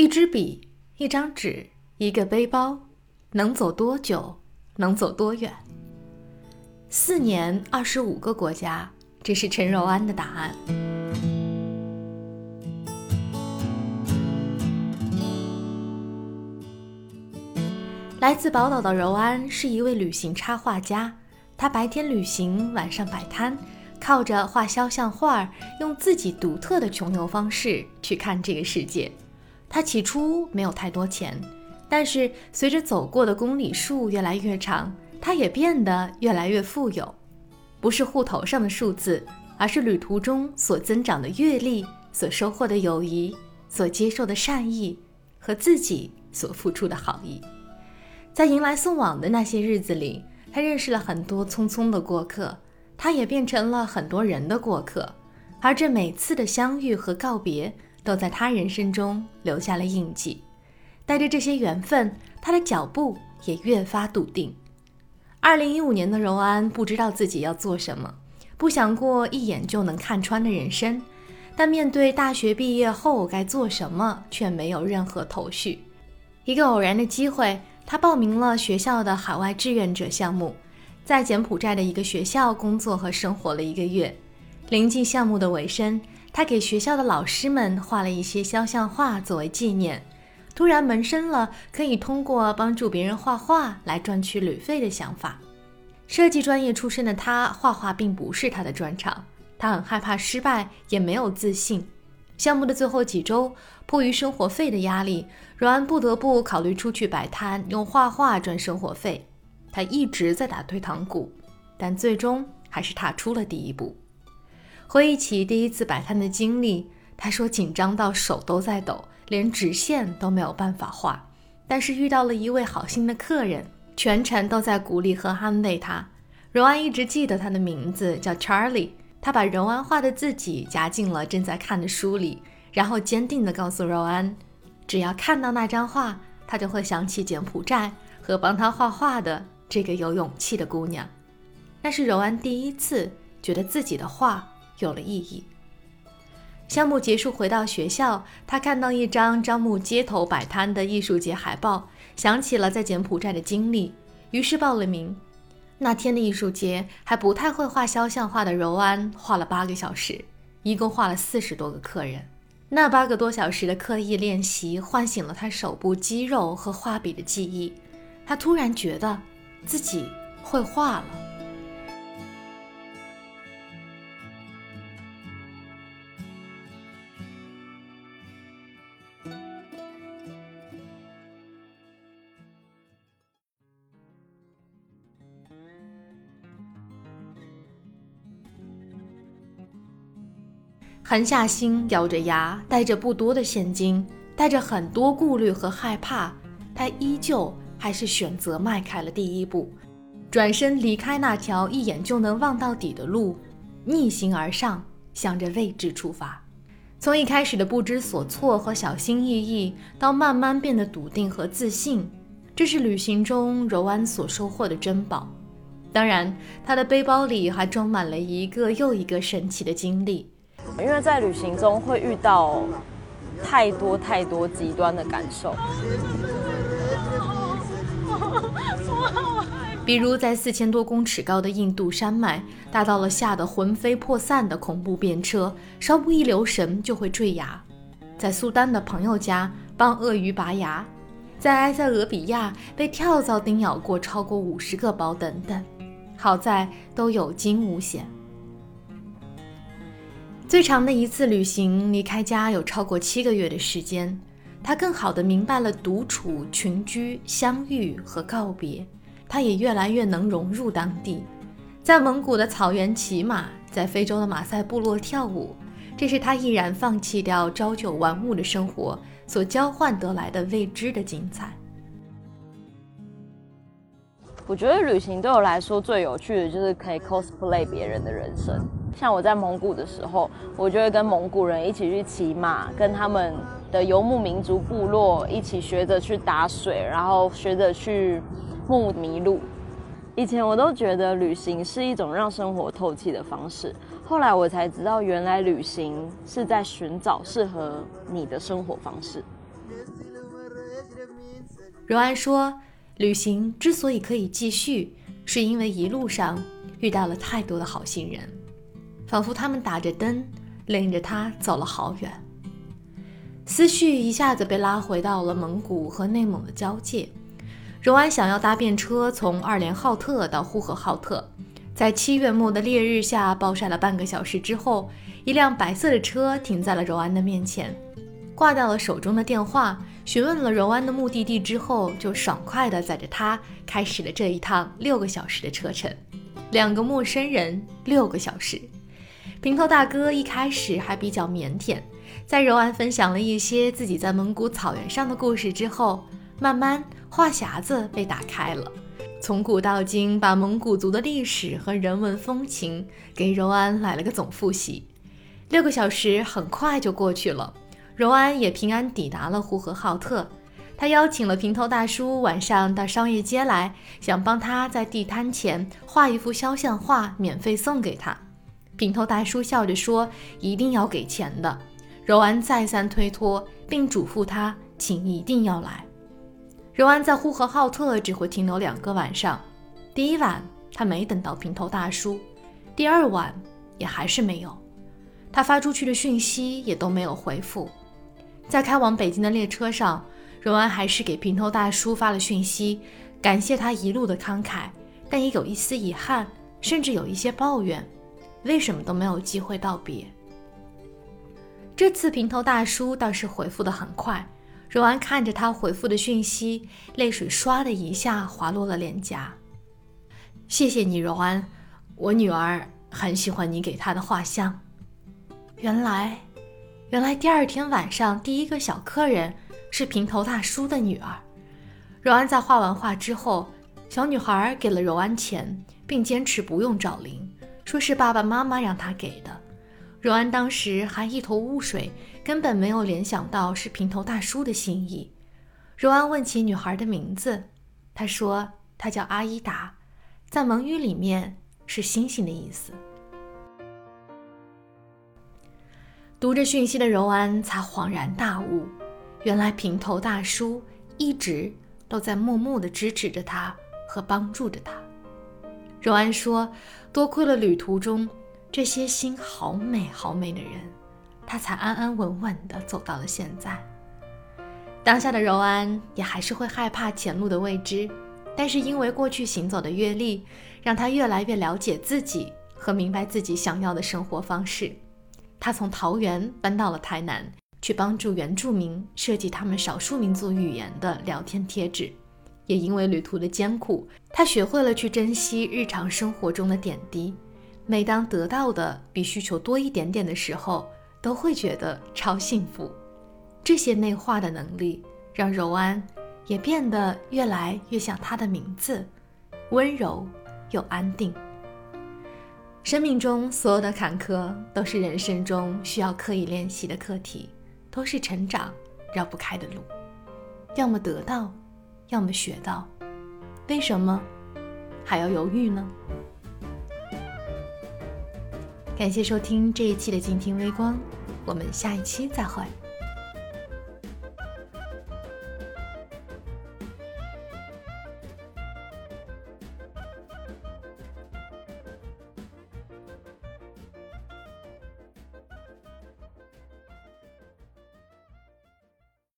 一支笔，一张纸，一个背包，能走多久？能走多远？四年，二十五个国家，这是陈柔安的答案。来自宝岛的柔安是一位旅行插画家，他白天旅行，晚上摆摊，靠着画肖像画，用自己独特的穷游方式去看这个世界。他起初没有太多钱，但是随着走过的公里数越来越长，他也变得越来越富有。不是户头上的数字，而是旅途中所增长的阅历、所收获的友谊、所接受的善意和自己所付出的好意。在迎来送往的那些日子里，他认识了很多匆匆的过客，他也变成了很多人的过客，而这每次的相遇和告别。都在他人生中留下了印记，带着这些缘分，他的脚步也越发笃定。二零一五年的柔安不知道自己要做什么，不想过一眼就能看穿的人生，但面对大学毕业后该做什么，却没有任何头绪。一个偶然的机会，他报名了学校的海外志愿者项目，在柬埔寨的一个学校工作和生活了一个月。临近项目的尾声。他给学校的老师们画了一些肖像画作为纪念，突然萌生了可以通过帮助别人画画来赚取旅费的想法。设计专业出身的他，画画并不是他的专长，他很害怕失败，也没有自信。项目的最后几周，迫于生活费的压力，柔安不得不考虑出去摆摊，用画画赚生活费。他一直在打退堂鼓，但最终还是踏出了第一步。回忆起第一次摆摊的经历，他说紧张到手都在抖，连直线都没有办法画。但是遇到了一位好心的客人，全程都在鼓励和安慰他。柔安一直记得他的名字叫 Charlie，他把柔安画的自己夹进了正在看的书里，然后坚定地告诉柔安，只要看到那张画，他就会想起柬埔寨和帮他画画的这个有勇气的姑娘。那是柔安第一次觉得自己的画。有了意义。项目结束，回到学校，他看到一张招募街头摆摊的艺术节海报，想起了在柬埔寨的经历，于是报了名。那天的艺术节，还不太会画肖像画的柔安画了八个小时，一共画了四十多个客人。那八个多小时的刻意练习，唤醒了他手部肌肉和画笔的记忆。他突然觉得自己会画了。狠下心，咬着牙，带着不多的现金，带着很多顾虑和害怕，他依旧还是选择迈开了第一步，转身离开那条一眼就能望到底的路，逆行而上，向着未知出发。从一开始的不知所措和小心翼翼，到慢慢变得笃定和自信，这是旅行中柔安所收获的珍宝。当然，他的背包里还装满了一个又一个神奇的经历。因为在旅行中会遇到太多太多极端的感受，比如在四千多公尺高的印度山脉，搭到了吓得魂飞魄散的恐怖便车，稍不一留神就会坠崖；在苏丹的朋友家帮鳄鱼拔牙；在埃塞俄比亚被跳蚤叮咬过超过五十个包等等，好在都有惊无险。最长的一次旅行，离开家有超过七个月的时间。他更好地明白了独处、群居、相遇和告别。他也越来越能融入当地，在蒙古的草原骑马，在非洲的马赛部落跳舞。这是他毅然放弃掉朝九晚五的生活所交换得来的未知的精彩。我觉得旅行对我来说最有趣的就是可以 cosplay 别人的人生。像我在蒙古的时候，我就会跟蒙古人一起去骑马，跟他们的游牧民族部落一起学着去打水，然后学着去牧麋鹿。以前我都觉得旅行是一种让生活透气的方式，后来我才知道，原来旅行是在寻找适合你的生活方式。柔安说，旅行之所以可以继续，是因为一路上遇到了太多的好心人，仿佛他们打着灯，领着他走了好远。思绪一下子被拉回到了蒙古和内蒙的交界。荣安想要搭便车从二连浩特到呼和浩特，在七月末的烈日下暴晒了半个小时之后，一辆白色的车停在了荣安的面前。挂掉了手中的电话，询问了柔安的目的地之后，就爽快地载着他开始了这一趟六个小时的车程。两个陌生人，六个小时。平头大哥一开始还比较腼腆，在柔安分享了一些自己在蒙古草原上的故事之后，慢慢话匣子被打开了，从古到今，把蒙古族的历史和人文风情给柔安来了个总复习。六个小时很快就过去了。柔安也平安抵达了呼和浩特，他邀请了平头大叔晚上到商业街来，想帮他在地摊前画一幅肖像画，免费送给他。平头大叔笑着说：“一定要给钱的。”柔安再三推脱，并嘱咐他，请一定要来。柔安在呼和浩特只会停留两个晚上，第一晚他没等到平头大叔，第二晚也还是没有，他发出去的讯息也都没有回复。在开往北京的列车上，荣安还是给平头大叔发了讯息，感谢他一路的慷慨，但也有一丝遗憾，甚至有一些抱怨，为什么都没有机会道别。这次平头大叔倒是回复的很快，荣安看着他回复的讯息，泪水唰的一下滑落了脸颊。谢谢你，荣安，我女儿很喜欢你给她的画像。原来。原来第二天晚上，第一个小客人是平头大叔的女儿。柔安在画完画之后，小女孩给了柔安钱，并坚持不用找零，说是爸爸妈妈让她给的。柔安当时还一头雾水，根本没有联想到是平头大叔的心意。柔安问起女孩的名字，她说她叫阿依达，在蒙语里面是星星的意思。读着讯息的柔安才恍然大悟，原来平头大叔一直都在默默地支持着他和帮助着他。柔安说：“多亏了旅途中这些心好美好美的人，他才安安稳稳地走到了现在。”当下的柔安也还是会害怕前路的未知，但是因为过去行走的阅历，让他越来越了解自己和明白自己想要的生活方式。他从桃园搬到了台南，去帮助原住民设计他们少数民族语言的聊天贴纸。也因为旅途的艰苦，他学会了去珍惜日常生活中的点滴。每当得到的比需求多一点点的时候，都会觉得超幸福。这些内化的能力，让柔安也变得越来越像他的名字，温柔又安定。生命中所有的坎坷，都是人生中需要刻意练习的课题，都是成长绕不开的路。要么得到，要么学到，为什么还要犹豫呢？感谢收听这一期的静听微光，我们下一期再会。